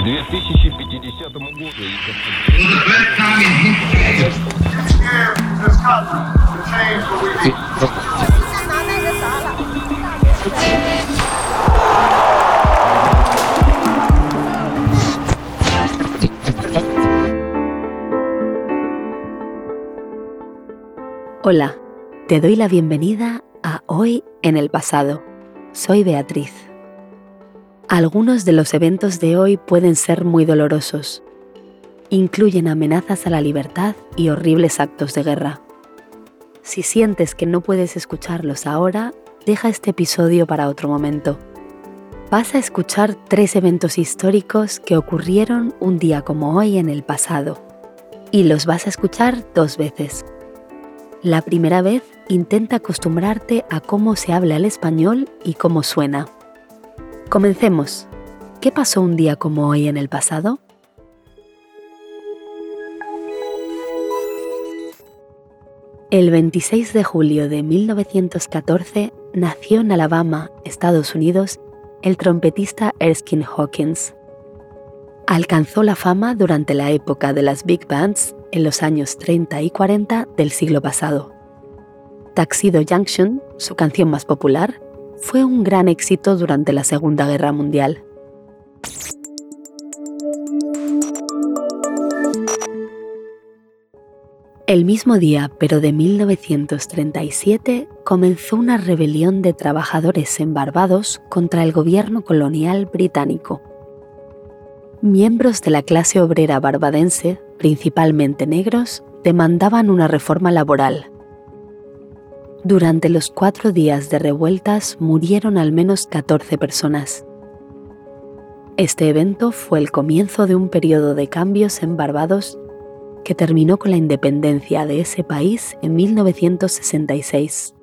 К 2050 году... Hola, te doy la bienvenida a Hoy en el Pasado. Soy Beatriz. Algunos de los eventos de hoy pueden ser muy dolorosos. Incluyen amenazas a la libertad y horribles actos de guerra. Si sientes que no puedes escucharlos ahora, deja este episodio para otro momento. Vas a escuchar tres eventos históricos que ocurrieron un día como hoy en el pasado. Y los vas a escuchar dos veces. La primera vez intenta acostumbrarte a cómo se habla el español y cómo suena. Comencemos. ¿Qué pasó un día como hoy en el pasado? El 26 de julio de 1914 nació en Alabama, Estados Unidos, el trompetista Erskine Hawkins. Alcanzó la fama durante la época de las big bands en los años 30 y 40 del siglo pasado. Taxido Junction, su canción más popular, fue un gran éxito durante la Segunda Guerra Mundial. El mismo día, pero de 1937, comenzó una rebelión de trabajadores en Barbados contra el gobierno colonial británico. Miembros de la clase obrera barbadense, principalmente negros, demandaban una reforma laboral. Durante los cuatro días de revueltas murieron al menos 14 personas. Este evento fue el comienzo de un periodo de cambios en Barbados que terminó con la independencia de ese país en 1966.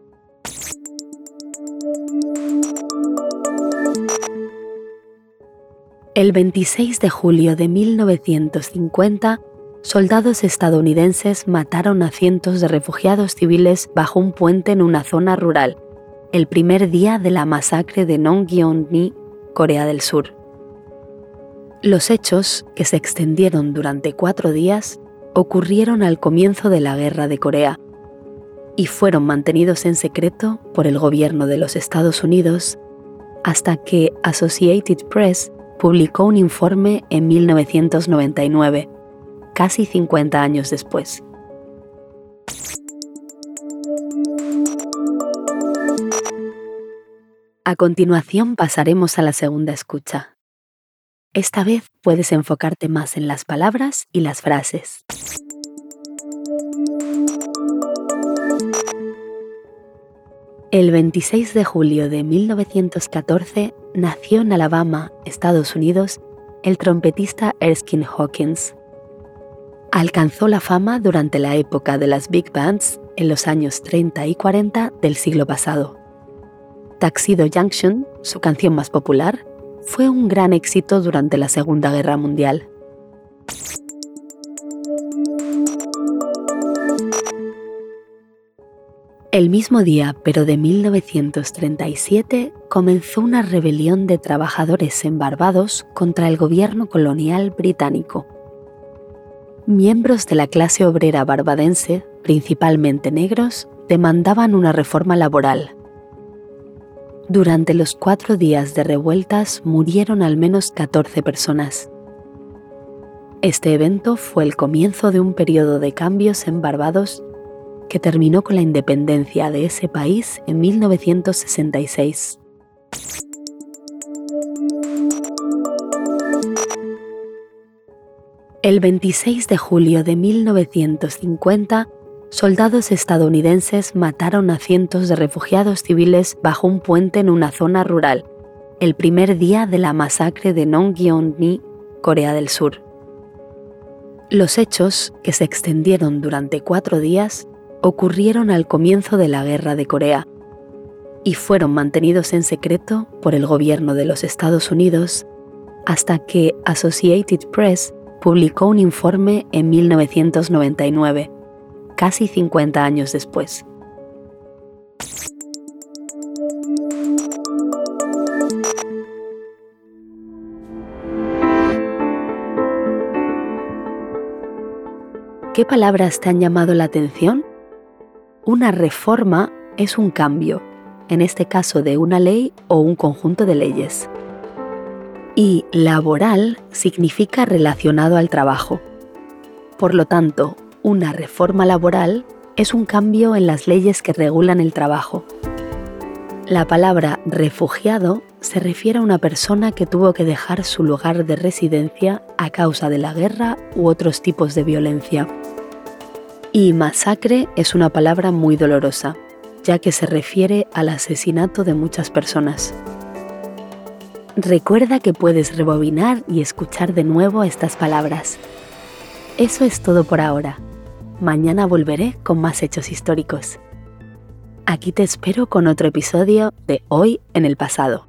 El 26 de julio de 1950, soldados estadounidenses mataron a cientos de refugiados civiles bajo un puente en una zona rural, el primer día de la masacre de Nongyeon-ni, Corea del Sur. Los hechos, que se extendieron durante cuatro días, ocurrieron al comienzo de la Guerra de Corea y fueron mantenidos en secreto por el gobierno de los Estados Unidos hasta que Associated Press publicó un informe en 1999, casi 50 años después. A continuación pasaremos a la segunda escucha. Esta vez puedes enfocarte más en las palabras y las frases. El 26 de julio de 1914 nació en Alabama, Estados Unidos, el trompetista Erskine Hawkins. Alcanzó la fama durante la época de las big bands en los años 30 y 40 del siglo pasado. Taxido Junction, su canción más popular, fue un gran éxito durante la Segunda Guerra Mundial. El mismo día, pero de 1937, comenzó una rebelión de trabajadores en Barbados contra el gobierno colonial británico. Miembros de la clase obrera barbadense, principalmente negros, demandaban una reforma laboral. Durante los cuatro días de revueltas murieron al menos 14 personas. Este evento fue el comienzo de un periodo de cambios en Barbados que terminó con la independencia de ese país en 1966. El 26 de julio de 1950, soldados estadounidenses mataron a cientos de refugiados civiles bajo un puente en una zona rural, el primer día de la masacre de Nongyeon-ni, Corea del Sur. Los hechos, que se extendieron durante cuatro días, ocurrieron al comienzo de la Guerra de Corea y fueron mantenidos en secreto por el gobierno de los Estados Unidos hasta que Associated Press publicó un informe en 1999, casi 50 años después. ¿Qué palabras te han llamado la atención? Una reforma es un cambio, en este caso de una ley o un conjunto de leyes. Y laboral significa relacionado al trabajo. Por lo tanto, una reforma laboral es un cambio en las leyes que regulan el trabajo. La palabra refugiado se refiere a una persona que tuvo que dejar su lugar de residencia a causa de la guerra u otros tipos de violencia. Y masacre es una palabra muy dolorosa, ya que se refiere al asesinato de muchas personas. Recuerda que puedes rebobinar y escuchar de nuevo estas palabras. Eso es todo por ahora. Mañana volveré con más hechos históricos. Aquí te espero con otro episodio de Hoy en el pasado.